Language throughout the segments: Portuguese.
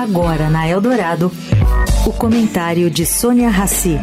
Agora na Eldorado, o comentário de Sônia Rassi.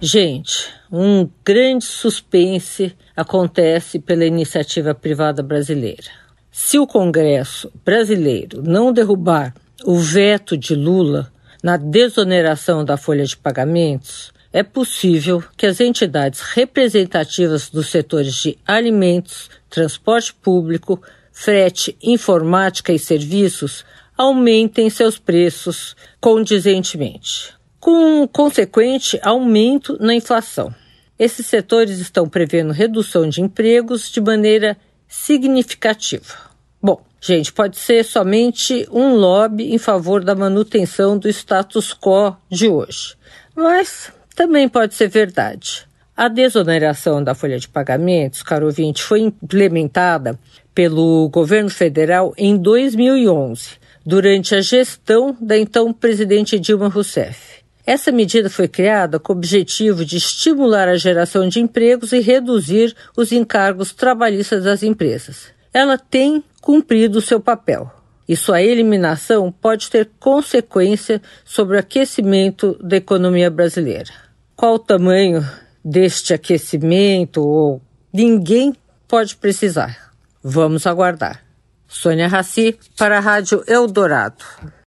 Gente, um grande suspense acontece pela iniciativa privada brasileira. Se o Congresso brasileiro não derrubar o veto de Lula na desoneração da folha de pagamentos, é possível que as entidades representativas dos setores de alimentos, transporte público, frete, informática e serviços aumentem seus preços condizentemente, com um consequente aumento na inflação. Esses setores estão prevendo redução de empregos de maneira significativa. Bom, gente, pode ser somente um lobby em favor da manutenção do status quo de hoje, mas também pode ser verdade. A desoneração da folha de pagamentos, caro ouvinte, foi implementada pelo governo federal em 2011, durante a gestão da então presidente Dilma Rousseff. Essa medida foi criada com o objetivo de estimular a geração de empregos e reduzir os encargos trabalhistas das empresas. Ela tem cumprido seu papel e sua eliminação pode ter consequência sobre o aquecimento da economia brasileira. Qual o tamanho deste aquecimento ou ninguém pode precisar. Vamos aguardar. Sônia Raci para a Rádio Eldorado.